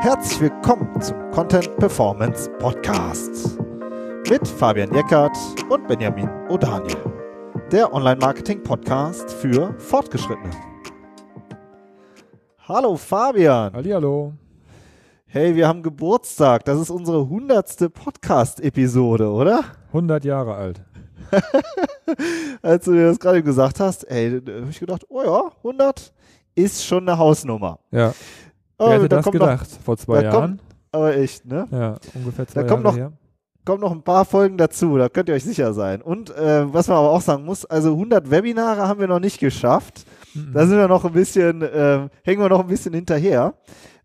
Herzlich willkommen zum Content Performance Podcast mit Fabian Jeckert und Benjamin O'Daniel, der Online-Marketing-Podcast für Fortgeschrittene. Hallo Fabian. Hallihallo. Hey, wir haben Geburtstag. Das ist unsere hundertste Podcast-Episode, oder? 100 Jahre alt. Als du dir das gerade gesagt hast, ey, habe ich gedacht, oh ja, 100 ist schon eine Hausnummer. Ja. Oh, Wer hätte da das kommt gedacht vor zwei da Jahren? kommt- Aber echt, ne? ja, ungefähr zwei Da kommt Jahre noch- her. kommen noch ein paar Folgen dazu, da könnt ihr euch sicher sein. Und äh, was man aber auch sagen muss, also 100 Webinare haben wir noch nicht geschafft. Mhm. Da sind wir noch ein bisschen, ähm, hängen wir noch ein bisschen hinterher.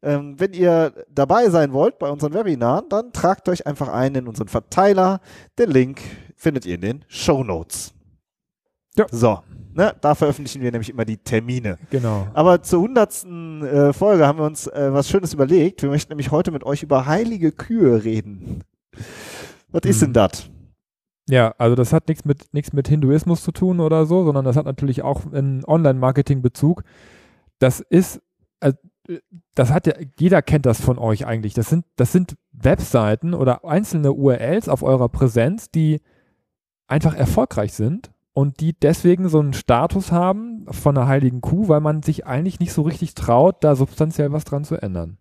Ähm, wenn ihr dabei sein wollt bei unseren Webinaren, dann tragt euch einfach ein in unseren Verteiler. Den Link findet ihr in den Show Notes. Ja. So, ne, da veröffentlichen wir nämlich immer die Termine. Genau. Aber zur hundertsten äh, Folge haben wir uns äh, was Schönes überlegt. Wir möchten nämlich heute mit euch über heilige Kühe reden. Was ist denn Mhm. das? Ja, also das hat nichts mit nichts mit Hinduismus zu tun oder so, sondern das hat natürlich auch einen Online-Marketing-Bezug. Das ist, äh, das hat ja, jeder kennt das von euch eigentlich. Das sind, das sind Webseiten oder einzelne URLs auf eurer Präsenz, die einfach erfolgreich sind und die deswegen so einen Status haben von einer heiligen Kuh, weil man sich eigentlich nicht so richtig traut, da substanziell was dran zu ändern.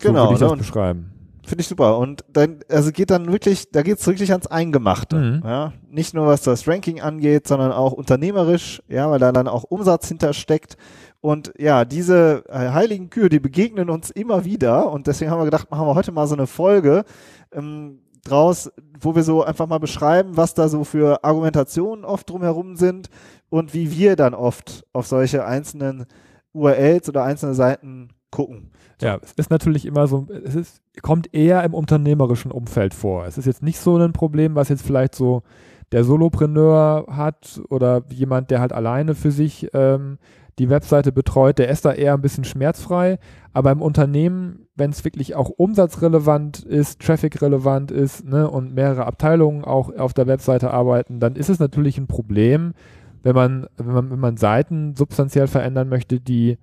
So Genau, würde ich das beschreiben. Finde ich super. Und dann, also geht dann wirklich, da geht's wirklich ans Eingemachte. Mhm. Ja? Nicht nur was das Ranking angeht, sondern auch unternehmerisch, ja, weil da dann auch Umsatz hintersteckt. Und ja, diese äh, heiligen Kühe, die begegnen uns immer wieder. Und deswegen haben wir gedacht, machen wir heute mal so eine Folge ähm, draus, wo wir so einfach mal beschreiben, was da so für Argumentationen oft drumherum sind und wie wir dann oft auf solche einzelnen URLs oder einzelne Seiten gucken. Ja, es ist natürlich immer so, es ist, kommt eher im unternehmerischen Umfeld vor. Es ist jetzt nicht so ein Problem, was jetzt vielleicht so der Solopreneur hat oder jemand, der halt alleine für sich ähm, die Webseite betreut, der ist da eher ein bisschen schmerzfrei. Aber im Unternehmen, wenn es wirklich auch umsatzrelevant ist, traffic-relevant ist ne, und mehrere Abteilungen auch auf der Webseite arbeiten, dann ist es natürlich ein Problem, wenn man, wenn man, wenn man Seiten substanziell verändern möchte, die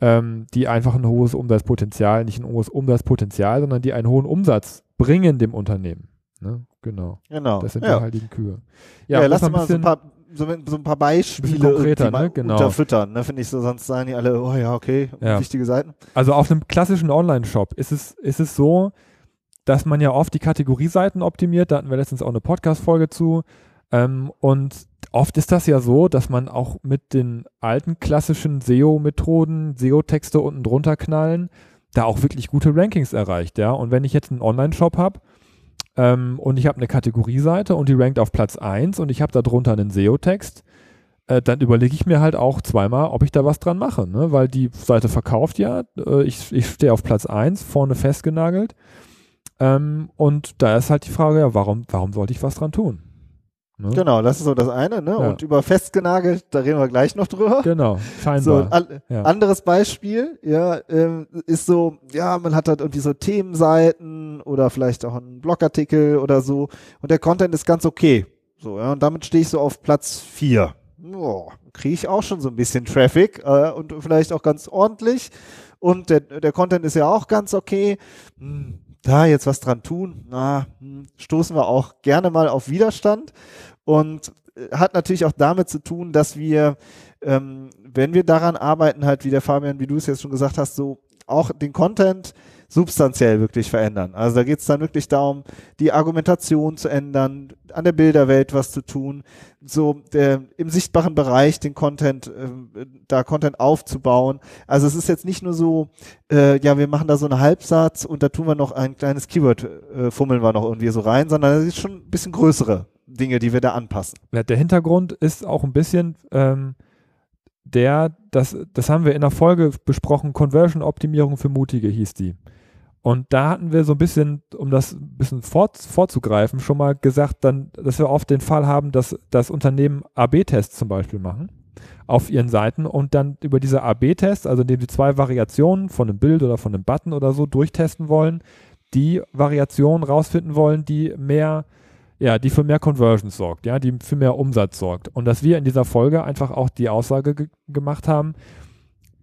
ähm, die einfach ein hohes Umsatzpotenzial, nicht ein hohes Umsatzpotenzial, sondern die einen hohen Umsatz bringen dem Unternehmen. Ne? Genau. Genau. Das sind ja. die heiligen Kühe. Ja, um lass mal so ein paar, so, so ein paar Beispiele konkreter, ne? Genau. unterfüttern, ne? finde ich so, sonst sagen die alle, oh ja, okay, Ja. wichtige Seiten. Also auf einem klassischen Online-Shop ist es, ist es so, dass man ja oft die Kategorieseiten optimiert. Da hatten wir letztens auch eine Podcast-Folge zu. Ähm, und oft ist das ja so, dass man auch mit den alten klassischen SEO-Methoden, SEO-Texte unten drunter knallen, da auch wirklich gute Rankings erreicht. Ja? Und wenn ich jetzt einen Online-Shop habe ähm, und ich habe eine Kategorieseite und die rankt auf Platz 1 und ich habe da drunter einen SEO-Text, äh, dann überlege ich mir halt auch zweimal, ob ich da was dran mache, ne? weil die Seite verkauft ja, äh, ich, ich stehe auf Platz 1, vorne festgenagelt ähm, und da ist halt die Frage, ja, warum, warum sollte ich was dran tun? Ne? Genau, das ist so das eine, ne? Ja. Und über festgenagelt, da reden wir gleich noch drüber. Genau, So, scheinbar. an, ja. anderes Beispiel, ja, ähm, ist so, ja, man hat halt irgendwie so Themenseiten oder vielleicht auch einen Blogartikel oder so und der Content ist ganz okay. So, ja, und damit stehe ich so auf Platz vier. Boah, kriege ich auch schon so ein bisschen Traffic äh, und vielleicht auch ganz ordentlich. Und der, der Content ist ja auch ganz okay. Hm, da jetzt was dran tun, na, hm, stoßen wir auch gerne mal auf Widerstand. Und äh, hat natürlich auch damit zu tun, dass wir ähm, wenn wir daran arbeiten, halt wie der Fabian, wie du es jetzt schon gesagt hast, so auch den Content substanziell wirklich verändern. Also da geht es dann wirklich darum, die Argumentation zu ändern, an der Bilderwelt was zu tun, so der, im sichtbaren Bereich den Content, ähm, da Content aufzubauen. Also es ist jetzt nicht nur so, äh, ja, wir machen da so einen Halbsatz und da tun wir noch ein kleines Keyword, äh, fummeln wir noch irgendwie so rein, sondern es ist schon ein bisschen größere Dinge, die wir da anpassen. Ja, der Hintergrund ist auch ein bisschen ähm, der, das, das haben wir in der Folge besprochen, Conversion-Optimierung für Mutige hieß die. Und da hatten wir so ein bisschen, um das ein bisschen fort, vorzugreifen, schon mal gesagt, dann, dass wir oft den Fall haben, dass das Unternehmen AB-Tests zum Beispiel machen auf ihren Seiten und dann über diese AB-Tests, also indem sie zwei Variationen von einem Bild oder von einem Button oder so durchtesten wollen, die Variation rausfinden wollen, die mehr, ja, die für mehr Conversions sorgt, ja, die für mehr Umsatz sorgt. Und dass wir in dieser Folge einfach auch die Aussage ge gemacht haben,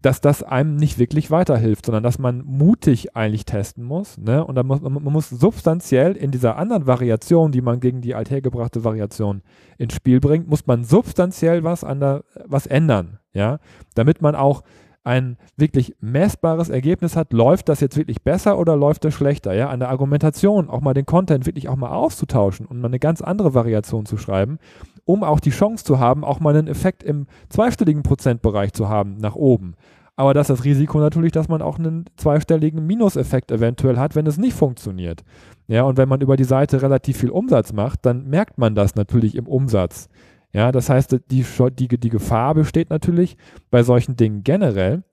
dass das einem nicht wirklich weiterhilft, sondern dass man mutig eigentlich testen muss. Ne? Und dann muss man, muss substanziell in dieser anderen Variation, die man gegen die althergebrachte Variation ins Spiel bringt, muss man substanziell was an der, was ändern, ja, damit man auch ein wirklich messbares Ergebnis hat, läuft das jetzt wirklich besser oder läuft das schlechter, ja, an der Argumentation auch mal den Content wirklich auch mal auszutauschen und mal eine ganz andere Variation zu schreiben, um auch die Chance zu haben, auch mal einen Effekt im zweistelligen Prozentbereich zu haben, nach oben. Aber das ist das Risiko natürlich, dass man auch einen zweistelligen Minuseffekt eventuell hat, wenn es nicht funktioniert. Ja, und wenn man über die Seite relativ viel Umsatz macht, dann merkt man das natürlich im Umsatz. Ja, das heißt, die, die, die Gefahr besteht natürlich bei solchen Dingen generell,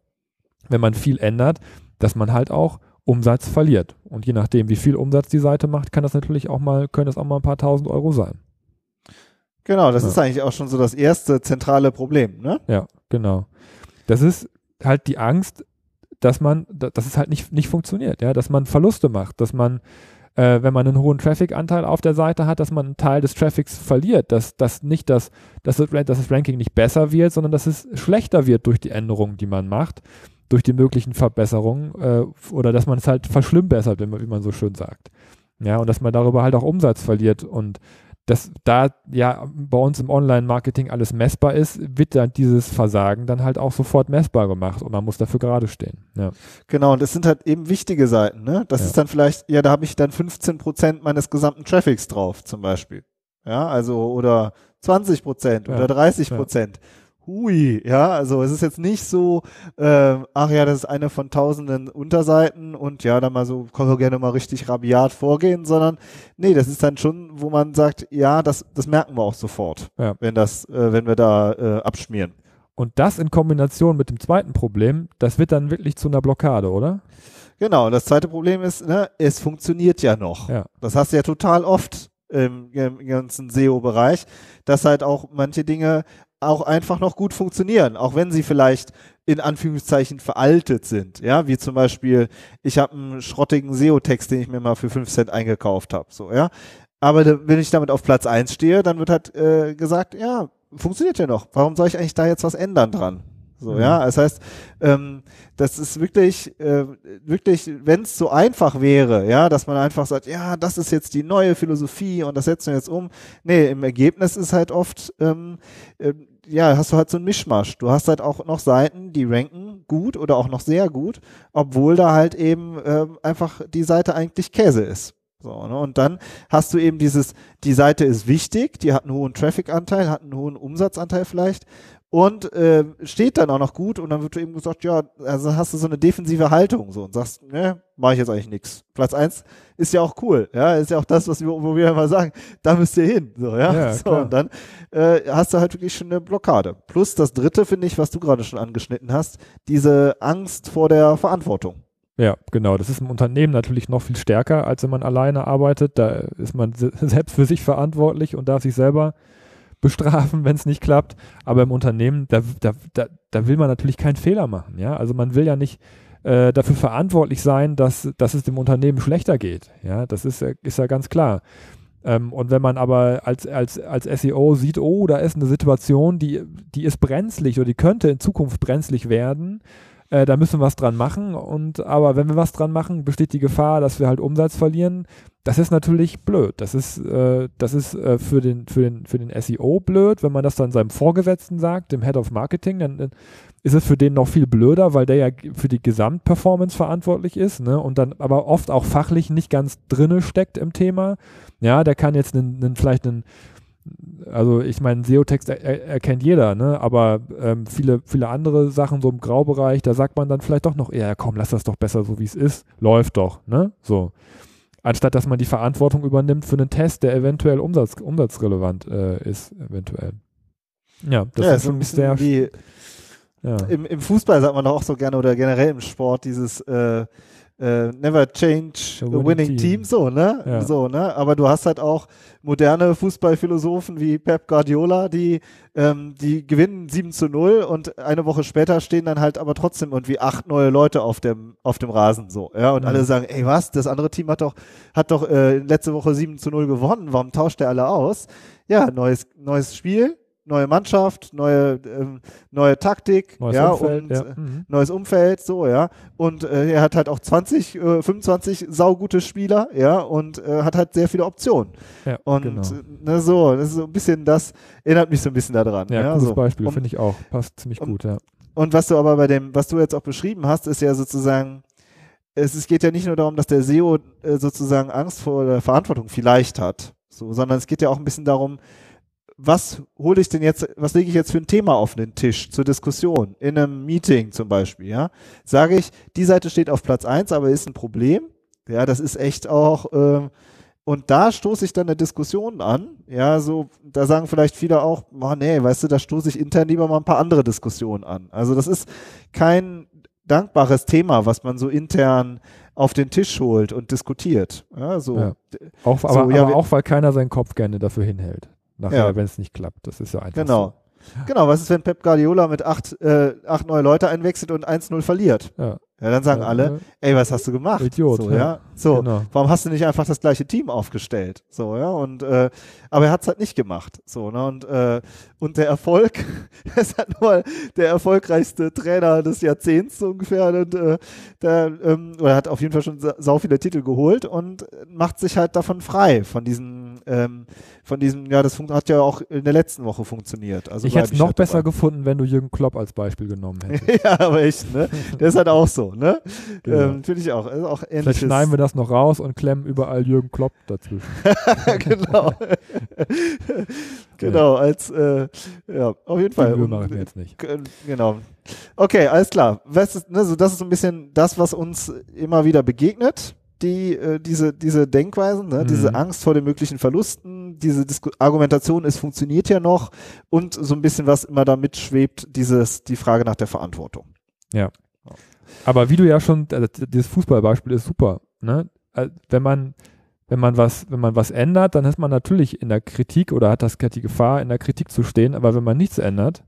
wenn man viel ändert, dass man halt auch Umsatz verliert. Und je nachdem, wie viel Umsatz die Seite macht, kann das natürlich auch mal, können es auch mal ein paar tausend Euro sein. Genau, das ja. ist eigentlich auch schon so das erste zentrale Problem, ne? Ja, genau. Das ist halt die Angst, dass man, dass es halt nicht, nicht funktioniert, ja, dass man Verluste macht, dass man äh, wenn man einen hohen Traffic-Anteil auf der Seite hat, dass man einen Teil des Traffics verliert, dass, dass nicht das, dass das, dass das Ranking nicht besser wird, sondern dass es schlechter wird durch die Änderungen, die man macht, durch die möglichen Verbesserungen äh, oder dass man es halt verschlimmbessert, wie man, so schön sagt. Ja, und dass man darüber halt auch Umsatz verliert und dass da ja bei uns im Online-Marketing alles messbar ist, wird dann dieses Versagen dann halt auch sofort messbar gemacht und man muss dafür gerade stehen. Ja. Genau, und das sind halt eben wichtige Seiten, ne? Das ja. ist dann vielleicht, ja, da habe ich dann 15 Prozent meines gesamten Traffics drauf, zum Beispiel. Ja, also oder 20 Prozent ja. oder 30 Prozent. Ja hui, ja, also es ist jetzt nicht so, äh, ach ja, das ist eine von tausenden Unterseiten und ja, da mal so, können wir gerne mal richtig rabiat vorgehen, sondern nee, das ist dann schon, wo man sagt, ja, das, das merken wir auch sofort, ja. wenn das, äh, wenn wir da äh, abschmieren. Und das in Kombination mit dem zweiten Problem, das wird dann wirklich zu einer Blockade, oder? Genau, das zweite Problem ist, ne, es funktioniert ja noch. Ja. Das hast du ja total oft im, im ganzen SEO-Bereich, dass halt auch manche Dinge auch einfach noch gut funktionieren, auch wenn sie vielleicht in Anführungszeichen veraltet sind. Ja, wie zum Beispiel, ich habe einen schrottigen SEO-Text, den ich mir mal für 5 Cent eingekauft habe. So, ja. Aber wenn ich damit auf Platz 1 stehe, dann wird halt äh, gesagt, ja, funktioniert ja noch. Warum soll ich eigentlich da jetzt was ändern dran? So, mhm. ja, das heißt, ähm, das ist wirklich, äh, wirklich, wenn es so einfach wäre, ja, dass man einfach sagt, ja, das ist jetzt die neue Philosophie und das setzen wir jetzt um. Nee, im Ergebnis ist halt oft, ähm, äh, ja, hast du halt so ein Mischmasch. Du hast halt auch noch Seiten, die ranken gut oder auch noch sehr gut, obwohl da halt eben äh, einfach die Seite eigentlich Käse ist. So, ne? Und dann hast du eben dieses, die Seite ist wichtig, die hat einen hohen Traffic-Anteil, hat einen hohen Umsatzanteil vielleicht und äh, steht dann auch noch gut und dann wird eben gesagt, ja, also hast du so eine defensive Haltung so und sagst, ne, mache ich jetzt eigentlich nichts. Platz eins ist ja auch cool, ja, ist ja auch das, was wir, wo wir immer sagen, da müsst ihr hin, so, ja, ja so, und dann äh, hast du halt wirklich schon eine Blockade. Plus das dritte, finde ich, was du gerade schon angeschnitten hast, diese Angst vor der Verantwortung. Ja, genau. Das ist im Unternehmen natürlich noch viel stärker, als wenn man alleine arbeitet. Da ist man selbst für sich verantwortlich und darf sich selber bestrafen, wenn es nicht klappt. Aber im Unternehmen, da, da, da, da will man natürlich keinen Fehler machen. Ja? Also man will ja nicht äh, dafür verantwortlich sein, dass, dass es dem Unternehmen schlechter geht. Ja, das ist, ist ja ganz klar. Ähm, und wenn man aber als, als, als SEO sieht, oh, da ist eine Situation, die, die ist brenzlig oder die könnte in Zukunft brenzlig werden, äh, da müssen wir was dran machen. Und aber wenn wir was dran machen, besteht die Gefahr, dass wir halt Umsatz verlieren. Das ist natürlich blöd. Das ist, äh, das ist äh, für, den, für, den, für den SEO blöd, wenn man das dann seinem Vorgesetzten sagt, dem Head of Marketing, dann, dann ist es für den noch viel blöder, weil der ja für die Gesamtperformance verantwortlich ist, ne? Und dann aber oft auch fachlich nicht ganz drinne steckt im Thema. Ja, der kann jetzt einen, einen vielleicht einen also ich meine, SEO-Text er, er, erkennt jeder, ne? aber ähm, viele, viele andere Sachen so im Graubereich, da sagt man dann vielleicht doch noch eher, komm, lass das doch besser so, wie es ist, läuft doch, ne? So. Anstatt dass man die Verantwortung übernimmt für einen Test, der eventuell umsatz, umsatzrelevant äh, ist, eventuell. Ja, das ja, ist schon sehr. Wie, ja. im, Im Fußball sagt man doch auch so gerne oder generell im Sport dieses äh, äh, never change a winning, winning team. team. so, ne? Ja. So, ne? Aber du hast halt auch moderne Fußballphilosophen wie Pep Guardiola, die, ähm, die gewinnen 7 zu 0 und eine Woche später stehen dann halt aber trotzdem irgendwie acht neue Leute auf dem, auf dem Rasen, so, ja? Und mhm. alle sagen, ey, was? Das andere Team hat doch, hat doch äh, letzte Woche 7 zu 0 gewonnen, warum tauscht der alle aus? Ja, neues, neues Spiel, neue Mannschaft, neue, ähm, neue Taktik, Neues ja, Umfeld, und ja. äh, Mhm. neues Umfeld, so, ja. Und äh, er hat halt auch 20, äh, 25 saugute Spieler, ja, und äh, hat halt sehr viele Optionen. ja Und genau. äh, ne, so, das ist so ein bisschen das, erinnert mich so ein bisschen daran. Ja, Ja, gutes so. Beispiel, Und, finde ich auch. Passt ziemlich um- gut, ja. und was du aber bei dem, was du jetzt auch beschrieben hast, ist ja sozusagen, es, es geht ja nicht nur darum, dass der SEO äh, sozusagen Angst vor der Verantwortung vielleicht hat, so, sondern es geht ja auch ein bisschen darum, was hole ich denn jetzt, was lege ich jetzt für ein Thema auf den Tisch zur Diskussion, in einem Meeting zum Beispiel, ja? Sage ich, die Seite steht auf Platz eins, aber ist ein Problem, ja, das ist echt auch, ähm, und da stoße ich dann eine Diskussion an, ja, so, da sagen vielleicht viele auch, oh nee, weißt du, da stoße ich intern lieber mal ein paar andere Diskussionen an. Also das ist kein dankbares Thema, was man so intern auf den Tisch holt und diskutiert. Ja, so. Ja. Auch, So, aber, ja, aber auch, weil keiner seinen Kopf gerne dafür hinhält. Nachher, Ja. wenn es nicht klappt. Das ist ja einfach Genau. Genau, was ist, wenn Pep Guardiola mit acht, äh, acht neue Leute einwechselt und 1-0 verliert? so. Ja. Ja, dann sagen Ja, alle, ey, was hast du gemacht? Idiot, So, ja. ja. So, Genau. warum hast du nicht einfach das gleiche Team aufgestellt? So, ja, und äh, aber er hat es halt nicht gemacht. So, ne? Und, äh, und der Erfolg, er ist halt nur der erfolgreichste Trainer des Jahrzehnts so ungefähr. Und äh, der, ähm, oder hat auf jeden Fall schon sa sau viele Titel geholt und macht sich halt davon frei, von diesem, ähm, von diesem, ja, das hat ja auch in der letzten Woche funktioniert. Also ich hätte es noch besser dabei. gefunden, wenn du Jürgen Klopp als Beispiel genommen hättest. ja, aber echt, ne? Der ist halt auch so, ne? Genau. Ähm, Finde ich auch. Ist auch Vielleicht schneiden wir das noch raus und klemmen überall Jürgen Klopp dazwischen. genau. genau, als, äh, ja, auf jeden Fall. Die mache ich mir jetzt nicht. Genau. Okay, alles klar. Was ist, ne, so das ist so ein bisschen das, was uns immer wieder begegnet. Die, äh, diese, diese Denkweisen, ne? Mhm. diese Angst vor den möglichen Verlusten, diese Disku Argumentation, es funktioniert ja noch und so ein bisschen was immer da mitschwebt, dieses, die Frage nach der Verantwortung. Aber wie du ja schon, also dieses Fußballbeispiel ist super. Ne? Äh, Wenn man, wenn man was, wenn man was ändert, dann ist man natürlich in der Kritik oder hat das die Gefahr, in der Kritik zu stehen. Aber wenn man nichts ändert,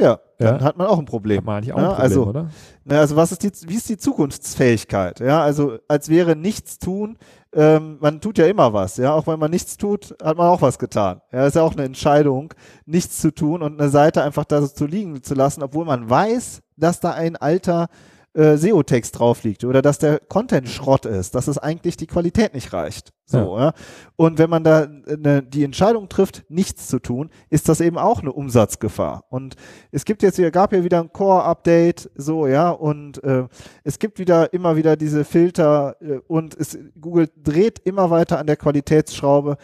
Ja, dann Ja. hat man auch ein Problem. hat man eigentlich auch ein Ja, Problem, also, oder? Na, also was ist die, wie ist die Zukunftsfähigkeit? Ja, also als wäre nichts tun, ähm, man tut ja immer was, ja, auch wenn man nichts tut, hat man auch was getan. Ja, ist ja auch eine Entscheidung, nichts zu tun und eine Seite einfach da so zu liegen zu lassen, obwohl man weiß, dass da ein alter äh, SEO-Text drauf liegt oder dass der Content Schrott ist, dass es eigentlich die Qualität nicht reicht. So, ja. Und wenn man da äh, die Entscheidung trifft, nichts zu tun, ist das eben auch eine Umsatzgefahr. Und es gibt jetzt wieder, gab ja wieder ein Core-Update, so, ja, und äh, es gibt wieder immer wieder diese Filter äh, und es, Google dreht immer weiter an der Qualitätsschraube.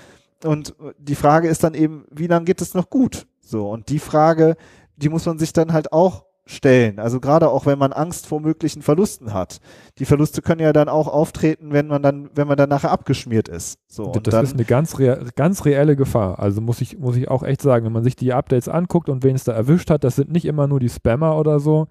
Und äh, die Frage ist dann eben, wie lange geht es noch gut? So, und die Frage, die muss man sich dann halt auch stellen. Also gerade auch, wenn man Angst vor möglichen Verlusten hat. Die Verluste können ja dann auch auftreten, wenn man dann, wenn man dann nachher abgeschmiert ist. So, und das dann, ist eine ganz, rea ganz reelle Gefahr. Also muss ich, muss ich auch echt sagen, wenn man sich die Updates anguckt und wen es da erwischt hat, das sind nicht immer nur die Spammer oder so.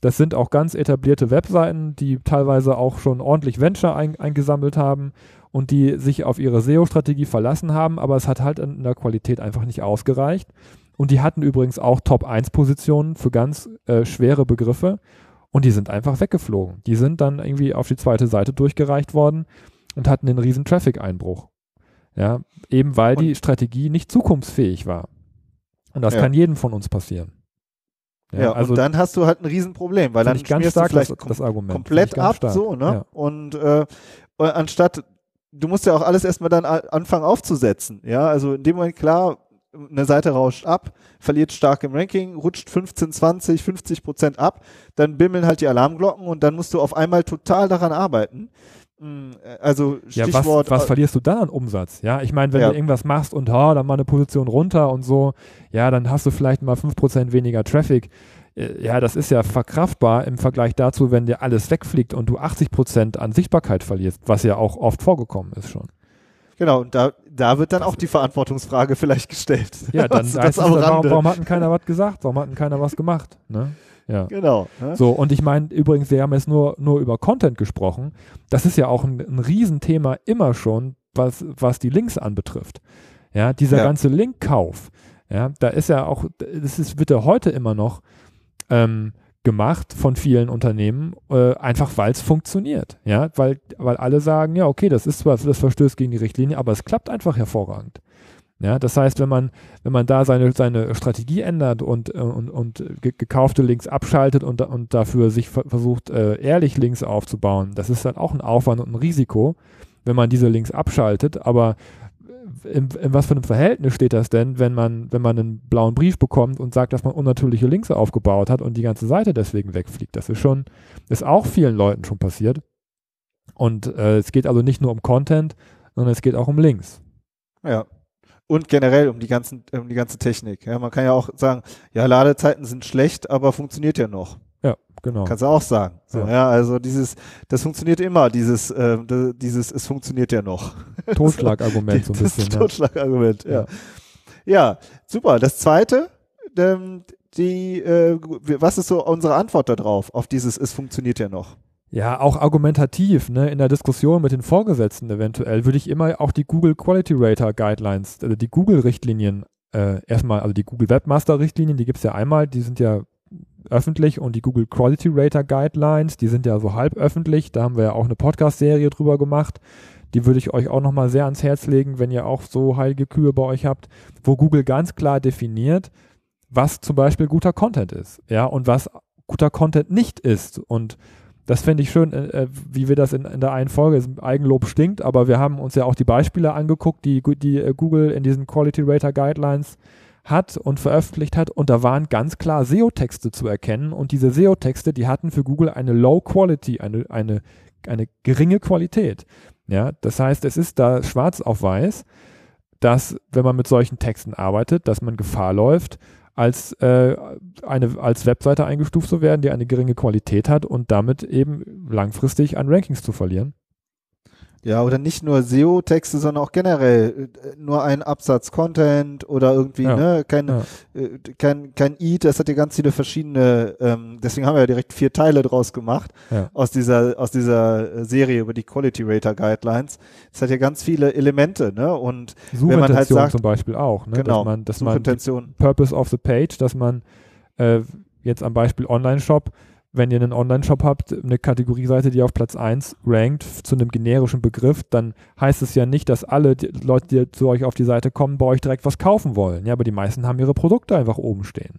Das sind auch ganz etablierte Webseiten, die teilweise auch schon ordentlich Venture ein, eingesammelt haben und die sich auf ihre SEO-Strategie verlassen haben, aber es hat halt in der Qualität einfach nicht ausgereicht. Und die hatten übrigens auch Top-1-Positionen für ganz äh, schwere Begriffe und die sind einfach weggeflogen. Die sind dann irgendwie auf die zweite Seite durchgereicht worden und hatten einen riesen Traffic-Einbruch. Ja, eben weil die Strategie nicht zukunftsfähig war. Und das Ja. kann jedem von uns passieren. ja, also und dann hast du halt ein Riesenproblem, weil dann ich ganz du stark das, vielleicht kom das Argument. Komplett ab, stark. so, ne? Ja. Und äh, anstatt, du musst ja auch alles erstmal dann anfangen aufzusetzen, ja, also in dem Moment klar, eine Seite rauscht ab, verliert stark im Ranking, rutscht 15, 20, 50 Prozent ab, dann bimmeln halt die Alarmglocken und dann musst du auf einmal total daran arbeiten. Mm, Also Ja, Stichwort, was, was äh, verlierst du dann an Umsatz? Ja, ich meine, wenn Ja. du irgendwas machst und ha, dann mal eine Position runter und so, ja, dann hast du vielleicht mal 5% weniger Traffic. Äh, Ja, das ist ja verkraftbar im Vergleich dazu, wenn dir alles wegfliegt und du 80% an Sichtbarkeit verlierst, was ja auch oft vorgekommen ist schon. Genau, und da, da wird dann auch die Verantwortungsfrage vielleicht gestellt. Ja, dann das es, am warum, warum hat denn keiner was gesagt? Warum hat denn keiner was gemacht? Ne? Ja. Genau. Ne? So, und ich meine, übrigens, wir haben jetzt nur, nur über Content gesprochen. Das ist ja auch ein, ein Riesenthema immer schon, was, was die Links anbetrifft. Ja, dieser Ja. ganze Linkkauf, ja, da ist ja auch, das ist, wird ja heute immer noch ähm, gemacht von vielen Unternehmen, äh, einfach weil es funktioniert. Ja, weil, weil alle sagen, ja, okay, das ist zwar, das verstößt gegen die Richtlinie, aber es klappt einfach hervorragend. Ja, das heißt, wenn man, wenn man da seine, seine Strategie ändert und, äh, und, und gekaufte Links abschaltet und, und dafür sich versucht, äh, ehrlich Links aufzubauen, das ist dann auch ein Aufwand und ein Risiko, wenn man diese Links abschaltet. Aber in, in, was für einem Verhältnis steht das denn, wenn man, wenn man einen blauen Brief bekommt und sagt, dass man unnatürliche Links aufgebaut hat und die ganze Seite deswegen wegfliegt? Das ist schon, ist auch vielen Leuten schon passiert. Und äh, es geht also nicht nur um Content, sondern es geht auch um Links. Ja. Und generell um die ganzen, um die ganze Technik. Ja, man kann ja auch sagen, ja, Ladezeiten sind schlecht, aber funktioniert ja noch. Ja, genau. Kannst du auch sagen. So, ja. ja. also dieses, das funktioniert immer, dieses, äh, dieses, es funktioniert ja noch. Totschlagargument so ein bisschen. Das Totschlagargument, ja. ja. Ja, super. Das zweite, ähm, die, äh, was ist so unsere Antwort darauf, auf dieses, es funktioniert ja noch? Ja, auch argumentativ, ne, in der Diskussion mit den Vorgesetzten eventuell, würde ich immer auch die Google Quality Rater Guidelines, also die Google-Richtlinien, äh, erstmal, also die Google Webmaster-Richtlinien, die gibt es ja einmal, die sind ja öffentlich und die Google Quality Rater Guidelines, die sind ja so halb öffentlich, da haben wir ja auch eine Podcast-Serie drüber gemacht. Die würde ich euch auch nochmal sehr ans Herz legen, wenn ihr auch so heilige Kühe bei euch habt, wo Google ganz klar definiert, was zum Beispiel guter Content ist, ja, und was guter Content nicht ist. Und das fände ich schön, äh, äh, wie wir das in, in der einen Folge, Eigenlob stinkt, aber wir haben uns ja auch die Beispiele angeguckt, die, die äh, Google in diesen Quality Rater Guidelines hat und veröffentlicht hat und da waren ganz klar SEO-Texte zu erkennen und diese SEO-Texte, die hatten für Google eine Low Quality, eine, eine, eine geringe Qualität. Ja, das heißt, es ist da schwarz auf weiß, dass wenn man mit solchen Texten arbeitet, dass man Gefahr läuft, als äh, eine als Webseite eingestuft zu werden, die eine geringe Qualität hat und damit eben langfristig an Rankings zu verlieren. Ja, oder nicht nur SEO-Texte, sondern auch generell äh, nur ein Absatz Content oder irgendwie, ja. ne, kein, ja. äh, kein, kein Eat, das hat ja ganz viele verschiedene, ähm, deswegen haben wir ja direkt vier Teile draus gemacht, ja. aus dieser, aus dieser Serie über die Quality Rater Guidelines. Es hat ja ganz viele Elemente, ne, und wenn man halt sagt, zum Beispiel auch, ne, genau, dass man, dass man Purpose of the Page, dass man, äh, jetzt am Beispiel Online-Shop, wenn ihr einen Online-Shop habt, eine Kategorieseite, die auf Platz 1 rankt zu einem generischen Begriff, dann heißt es ja nicht, dass alle die Leute, die zu euch auf die Seite kommen, bei euch direkt was kaufen wollen. Ja, aber die meisten haben ihre Produkte einfach oben stehen.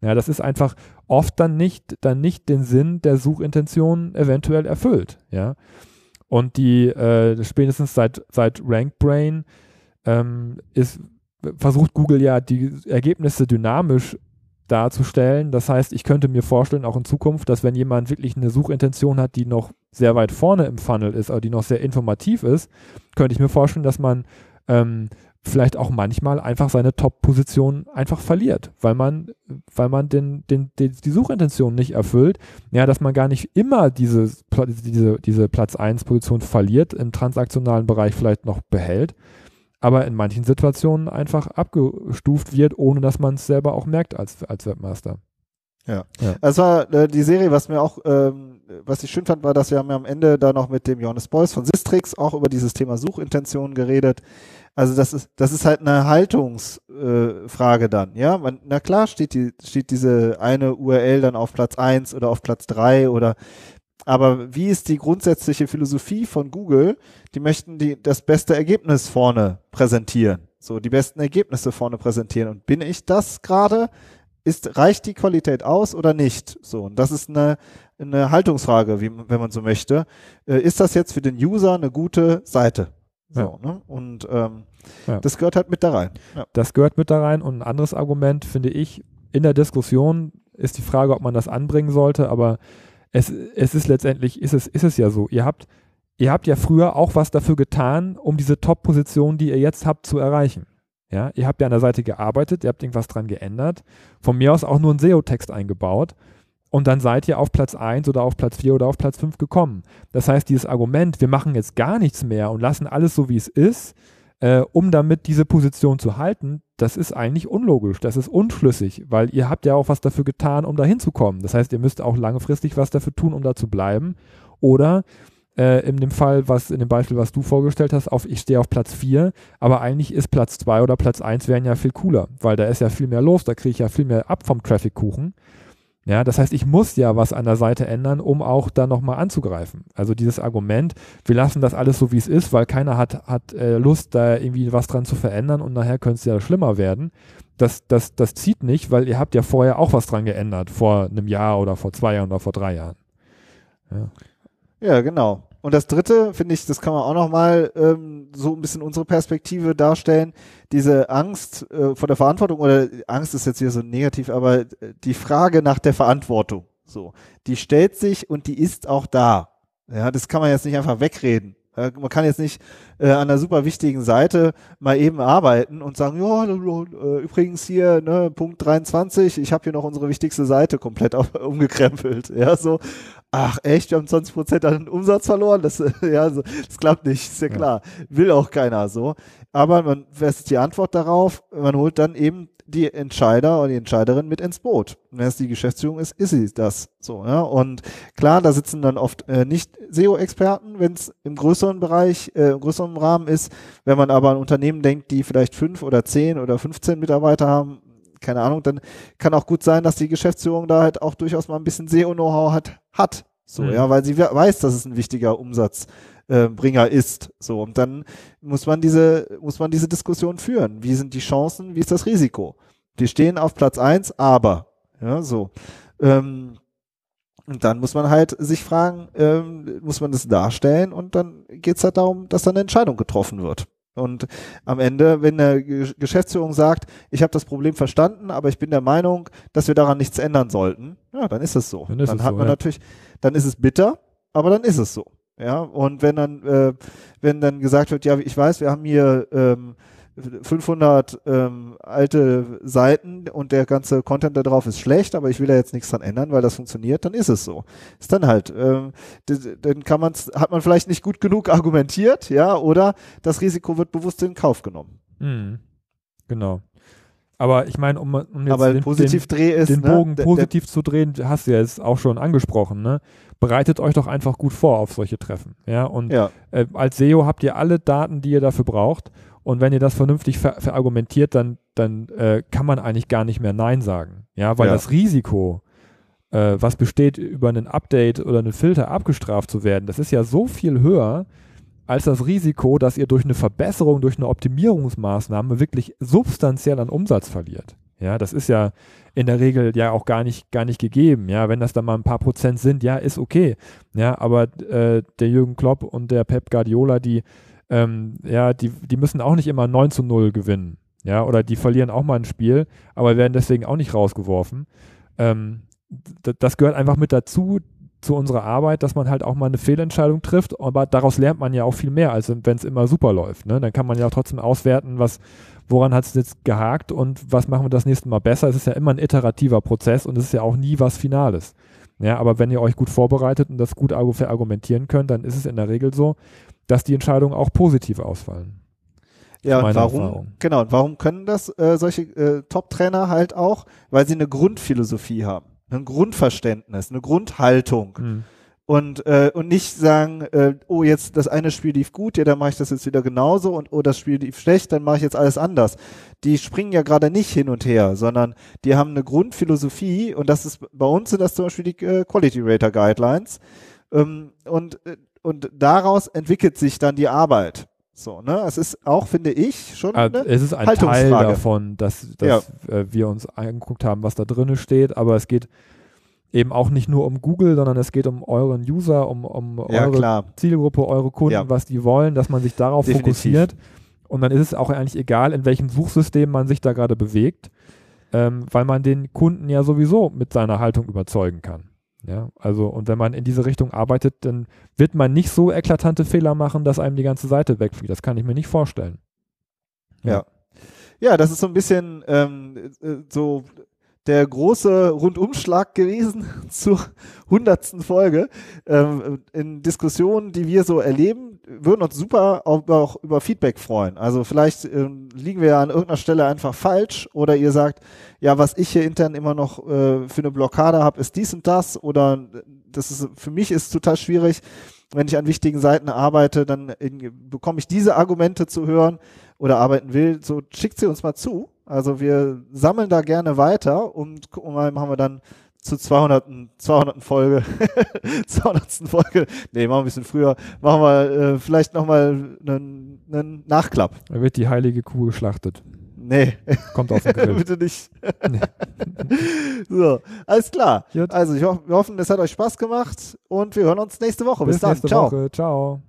Ja, das ist einfach oft dann nicht, dann nicht den Sinn der Suchintention eventuell erfüllt. Ja. Und die, äh, spätestens seit, seit RankBrain ähm, ist, versucht Google ja die Ergebnisse dynamisch darzustellen. Das heißt, ich könnte mir vorstellen, auch in Zukunft, dass wenn jemand wirklich eine Suchintention hat, die noch sehr weit vorne im Funnel ist, aber die noch sehr informativ ist, könnte ich mir vorstellen, dass man ähm, vielleicht auch manchmal einfach seine Top-Position einfach verliert, weil man, weil man den, den, den, die Suchintention nicht erfüllt. Ja, dass man gar nicht immer diese, diese, diese Platz 1-Position verliert, im transaktionalen Bereich vielleicht noch behält, aber in manchen Situationen einfach abgestuft wird, ohne dass man es selber auch merkt als, als Webmaster. Ja. ja. Das war äh, die Serie, was mir auch, ähm, was ich schön fand, war, dass wir haben ja am Ende da noch mit dem Johannes Beuys von Sistrix auch über dieses Thema Suchintentionen geredet. Also das ist, das ist halt eine Haltungsfrage äh, dann, ja. Man, na klar steht die, steht diese eine URL dann auf Platz eins oder auf Platz drei oder aber wie ist die grundsätzliche Philosophie von Google? Die möchten die, das beste Ergebnis vorne präsentieren. So, die besten Ergebnisse vorne präsentieren. Und bin ich das gerade? Ist, reicht die Qualität aus oder nicht? So, und das ist eine, eine Haltungsfrage, wie, wenn man so möchte. Äh, ist das jetzt für den User eine gute Seite? So, ja. ne? Und ähm, ja. das gehört halt mit da rein. Ja. Das gehört mit da rein. Und ein anderes Argument finde ich, in der Diskussion ist die Frage, ob man das anbringen sollte, aber es, es ist letztendlich, ist es, ist es ja so. Ihr habt, ihr habt ja früher auch was dafür getan, um diese Top-Position, die ihr jetzt habt, zu erreichen. Ja, ihr habt ja an der Seite gearbeitet, ihr habt irgendwas dran geändert, von mir aus auch nur einen SEO-Text eingebaut und dann seid ihr auf Platz 1 oder auf Platz 4 oder auf Platz 5 gekommen. Das heißt, dieses Argument, wir machen jetzt gar nichts mehr und lassen alles so, wie es ist, äh, um damit diese Position zu halten, das ist eigentlich unlogisch, das ist unschlüssig, weil ihr habt ja auch was dafür getan, um da hinzukommen. Das heißt, ihr müsst auch langfristig was dafür tun, um da zu bleiben. Oder äh, in dem Fall, was in dem Beispiel, was du vorgestellt hast, auf ich stehe auf Platz 4, aber eigentlich ist Platz 2 oder Platz 1 wären ja viel cooler, weil da ist ja viel mehr los, da kriege ich ja viel mehr ab vom Traffic-Kuchen. Ja, das heißt, ich muss ja was an der Seite ändern, um auch da nochmal anzugreifen. Also dieses Argument, wir lassen das alles so, wie es ist, weil keiner hat, hat äh, Lust, da irgendwie was dran zu verändern und nachher könnte es ja schlimmer werden. Das, das, das zieht nicht, weil ihr habt ja vorher auch was dran geändert, vor einem Jahr oder vor zwei Jahren oder vor drei Jahren. Ja, ja genau. Und das dritte, finde ich, das kann man auch nochmal ähm, so ein bisschen unsere Perspektive darstellen. Diese Angst äh, vor der Verantwortung oder Angst ist jetzt hier so negativ, aber die Frage nach der Verantwortung, so, die stellt sich und die ist auch da. Ja, das kann man jetzt nicht einfach wegreden. Man kann jetzt nicht äh, an einer super wichtigen Seite mal eben arbeiten und sagen, ja, äh, übrigens hier, ne, Punkt 23, ich habe hier noch unsere wichtigste Seite komplett auf, umgekrempelt. Ja, so, ach echt, wir haben 20 Prozent an Umsatz verloren, das, ja, so, das klappt nicht, ist ja klar. Will auch keiner so. Aber man, was ist die Antwort darauf? Man holt dann eben die Entscheider und die Entscheiderin mit ins Boot. Und wenn es die Geschäftsführung ist, ist sie das so. Ja? Und klar, da sitzen dann oft äh, nicht SEO-Experten, wenn es im größeren Bereich, äh, im größeren Rahmen ist. Wenn man aber an Unternehmen denkt, die vielleicht fünf oder zehn oder 15 Mitarbeiter haben, keine Ahnung, dann kann auch gut sein, dass die Geschäftsführung da halt auch durchaus mal ein bisschen SEO-Know-how hat, hat. So, mhm. ja, weil sie weiß, dass es ein wichtiger Umsatzbringer äh, ist. So, und dann muss man diese, muss man diese Diskussion führen. Wie sind die Chancen? Wie ist das Risiko? Die stehen auf Platz eins, aber, ja, so. Ähm, und dann muss man halt sich fragen, ähm, muss man das darstellen und dann geht's halt darum, dass dann eine Entscheidung getroffen wird. Und am Ende, wenn eine Geschäftsführung sagt, ich habe das Problem verstanden, aber ich bin der Meinung, dass wir daran nichts ändern sollten, ja, dann ist es so. Dann, dann hat so, man ja. natürlich, dann ist es bitter, aber dann ist es so. Ja, und wenn dann, äh, wenn dann gesagt wird, ja, ich weiß, wir haben hier ähm, 500 ähm, alte Seiten und der ganze Content da drauf ist schlecht, aber ich will da jetzt nichts dran ändern, weil das funktioniert, dann ist es so. Ist dann halt, ähm, dann kann man hat man vielleicht nicht gut genug argumentiert, ja, oder das Risiko wird bewusst in Kauf genommen. Mhm. Genau. Aber ich meine, um, um jetzt den, positiv den, ist, den Bogen ne? positiv zu drehen, hast du ja jetzt auch schon angesprochen, ne? Bereitet euch doch einfach gut vor auf solche Treffen. Ja, und ja. Äh, als SEO habt ihr alle Daten, die ihr dafür braucht. Und wenn ihr das vernünftig ver verargumentiert, dann, dann äh, kann man eigentlich gar nicht mehr Nein sagen. Ja, weil ja. das Risiko, äh, was besteht, über ein Update oder einen Filter abgestraft zu werden, das ist ja so viel höher als das Risiko, dass ihr durch eine Verbesserung, durch eine Optimierungsmaßnahme wirklich substanziell an Umsatz verliert. Ja, das ist ja in der Regel ja auch gar nicht, gar nicht gegeben. Ja, wenn das dann mal ein paar Prozent sind, ja, ist okay. Ja, aber äh, der Jürgen Klopp und der Pep Guardiola, die ähm, ja, die, die müssen auch nicht immer 9 zu 0 gewinnen. Ja, oder die verlieren auch mal ein Spiel, aber werden deswegen auch nicht rausgeworfen. Ähm, das gehört einfach mit dazu, zu unserer Arbeit, dass man halt auch mal eine Fehlentscheidung trifft, aber daraus lernt man ja auch viel mehr, als wenn es immer super läuft. Ne? Dann kann man ja auch trotzdem auswerten, was, woran hat es jetzt gehakt und was machen wir das nächste Mal besser. Es ist ja immer ein iterativer Prozess und es ist ja auch nie was Finales. Ja, aber wenn ihr euch gut vorbereitet und das gut argumentieren könnt, dann ist es in der Regel so, dass die Entscheidungen auch positiv ausfallen. Ja, und warum, Erfahrung. genau, und warum können das äh, solche äh, Top-Trainer halt auch? Weil sie eine Grundphilosophie haben, ein Grundverständnis, eine Grundhaltung. Mhm. Und, äh, und nicht sagen, äh, oh, jetzt das eine Spiel lief gut, ja, dann mache ich das jetzt wieder genauso und oh, das Spiel lief schlecht, dann mache ich jetzt alles anders. Die springen ja gerade nicht hin und her, sondern die haben eine Grundphilosophie und das ist bei uns sind das zum Beispiel die äh, Quality Rater Guidelines. Ähm, und äh, und daraus entwickelt sich dann die Arbeit. So, ne? Es ist auch, finde ich, schon also, eine Es ist ein Teil davon, dass, dass ja. äh, wir uns angeguckt haben, was da drin steht, aber es geht eben auch nicht nur um Google, sondern es geht um euren User, um, um ja, eure klar. Zielgruppe, eure Kunden, ja. was die wollen, dass man sich darauf Definitiv. fokussiert. Und dann ist es auch eigentlich egal, in welchem Suchsystem man sich da gerade bewegt, ähm, weil man den Kunden ja sowieso mit seiner Haltung überzeugen kann. Ja, also, und wenn man in diese Richtung arbeitet, dann wird man nicht so eklatante Fehler machen, dass einem die ganze Seite wegfliegt. Das kann ich mir nicht vorstellen. Ja. Ja, ja das ist so ein bisschen ähm, äh, so der große Rundumschlag gewesen zur hundertsten Folge. Ähm, in Diskussionen, die wir so erleben, würden uns super auch, auch über Feedback freuen. Also vielleicht ähm, liegen wir ja an irgendeiner Stelle einfach falsch oder ihr sagt, ja, was ich hier intern immer noch äh, für eine Blockade habe, ist dies und das oder das ist für mich ist total schwierig. Wenn ich an wichtigen Seiten arbeite, dann in, bekomme ich diese Argumente zu hören oder arbeiten will. So schickt sie uns mal zu also wir sammeln da gerne weiter und gucken mal, machen wir dann zur 200. 200. Folge, 200. Folge, nee, machen wir ein bisschen früher, machen wir äh, vielleicht nochmal einen, einen Nachklapp. Da wird die heilige Kuh geschlachtet. Nee, Kommt auf den Grill. bitte nicht. so, alles klar. Gut. Also, ich ho wir hoffen, es hat euch Spaß gemacht und wir hören uns nächste Woche. Bis, Bis dann. Ciao. Woche. Ciao.